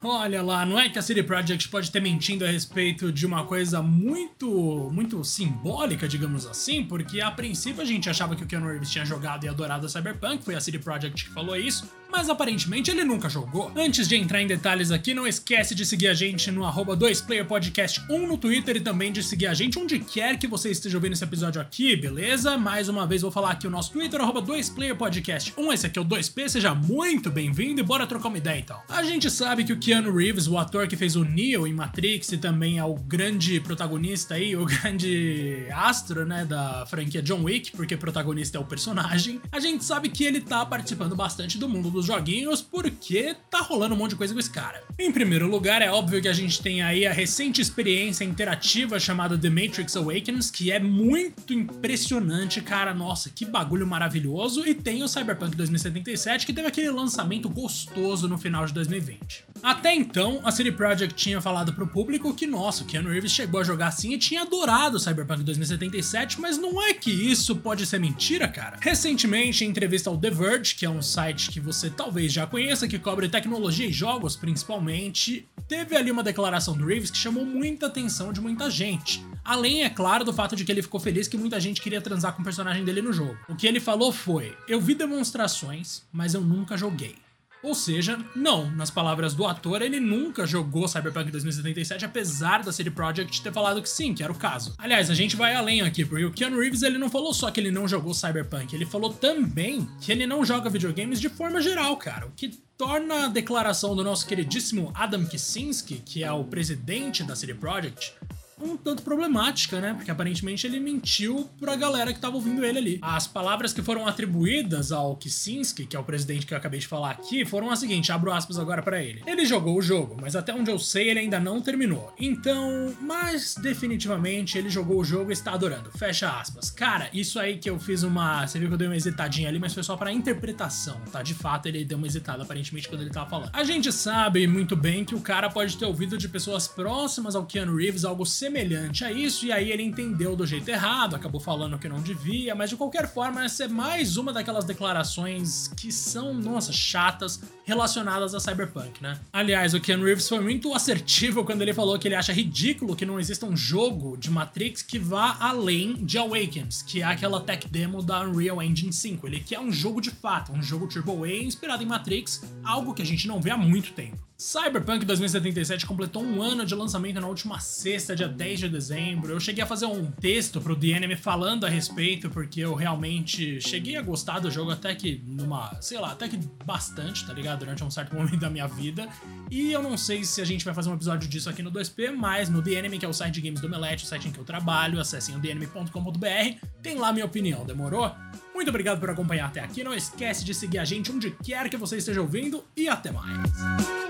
Olha lá, não é que a CD Projekt pode ter mentindo a respeito de uma coisa muito, muito simbólica, digamos assim, porque a princípio a gente achava que o Keanu Reeves tinha jogado e adorado a Cyberpunk, foi a CD Projekt que falou isso, mas aparentemente ele nunca jogou. Antes de entrar em detalhes aqui, não esquece de seguir a gente no arroba 2playerpodcast1 no Twitter e também de seguir a gente onde quer que você esteja ouvindo esse episódio aqui, beleza? Mais uma vez vou falar aqui o nosso Twitter, arroba 2playerpodcast1, esse aqui é o 2P, seja muito bem-vindo e bora trocar uma ideia então. A gente sabe que o Keanu Reeves, o ator que fez o Neo em Matrix e também é o grande protagonista aí, o grande astro, né, da franquia John Wick, porque protagonista é o personagem, a gente sabe que ele tá participando bastante do mundo dos joguinhos porque tá rolando um monte de coisa com esse cara. Em primeiro lugar, é óbvio que a gente tem aí a recente experiência interativa chamada The Matrix Awakens, que é muito impressionante, cara. Nossa, que bagulho maravilhoso. E tem o Cyberpunk 2077, que teve aquele lançamento gostoso no final de 2020. Até então, a CD Projekt tinha falado pro público que, nossa, o Keanu Reeves chegou a jogar assim e tinha adorado Cyberpunk 2077, mas não é que isso pode ser mentira, cara. Recentemente, em entrevista ao The Verge, que é um site que você talvez já conheça, que cobre tecnologia e jogos principalmente, teve ali uma declaração do Reeves que chamou muita atenção de muita gente. Além, é claro, do fato de que ele ficou feliz que muita gente queria transar com o personagem dele no jogo. O que ele falou foi: Eu vi demonstrações, mas eu nunca joguei. Ou seja, não, nas palavras do ator, ele nunca jogou Cyberpunk 2077, apesar da CD Projekt ter falado que sim, que era o caso. Aliás, a gente vai além aqui, porque o Keanu Reeves ele não falou só que ele não jogou Cyberpunk, ele falou também que ele não joga videogames de forma geral, cara, o que torna a declaração do nosso queridíssimo Adam Kicinski, que é o presidente da CD Projekt, um tanto problemática, né? Porque aparentemente ele mentiu pra galera que tava ouvindo ele ali. As palavras que foram atribuídas ao Kicinski, que é o presidente que eu acabei de falar aqui, foram as seguintes, abro aspas agora para ele. Ele jogou o jogo, mas até onde eu sei ele ainda não terminou. Então, mas definitivamente ele jogou o jogo e está adorando. Fecha aspas. Cara, isso aí que eu fiz uma, você viu que eu dei uma hesitadinha ali, mas foi só para interpretação, tá? De fato ele deu uma hesitada aparentemente quando ele tava falando. A gente sabe muito bem que o cara pode ter ouvido de pessoas próximas ao Keanu Reeves algo semelhante semelhante a isso, e aí ele entendeu do jeito errado, acabou falando que não devia, mas de qualquer forma, essa é mais uma daquelas declarações que são, nossa, chatas relacionadas a Cyberpunk, né? Aliás, o Ken Reeves foi muito assertivo quando ele falou que ele acha ridículo que não exista um jogo de Matrix que vá além de Awakens, que é aquela tech demo da Unreal Engine 5. Ele quer um jogo de fato, um jogo AAA inspirado em Matrix, algo que a gente não vê há muito tempo. Cyberpunk 2077 completou um ano de lançamento na última sexta, dia 10 de dezembro. Eu cheguei a fazer um texto pro The Enemy falando a respeito, porque eu realmente cheguei a gostar do jogo até que numa, sei lá, até que bastante, tá ligado? Durante um certo momento da minha vida. E eu não sei se a gente vai fazer um episódio disso aqui no 2P, mas no The Enemy, que é o site de games do Omelete, o site em que eu trabalho, acessem o TheEnemy.com.br, tem lá minha opinião, demorou? Muito obrigado por acompanhar até aqui, não esquece de seguir a gente onde quer que você esteja ouvindo e até mais.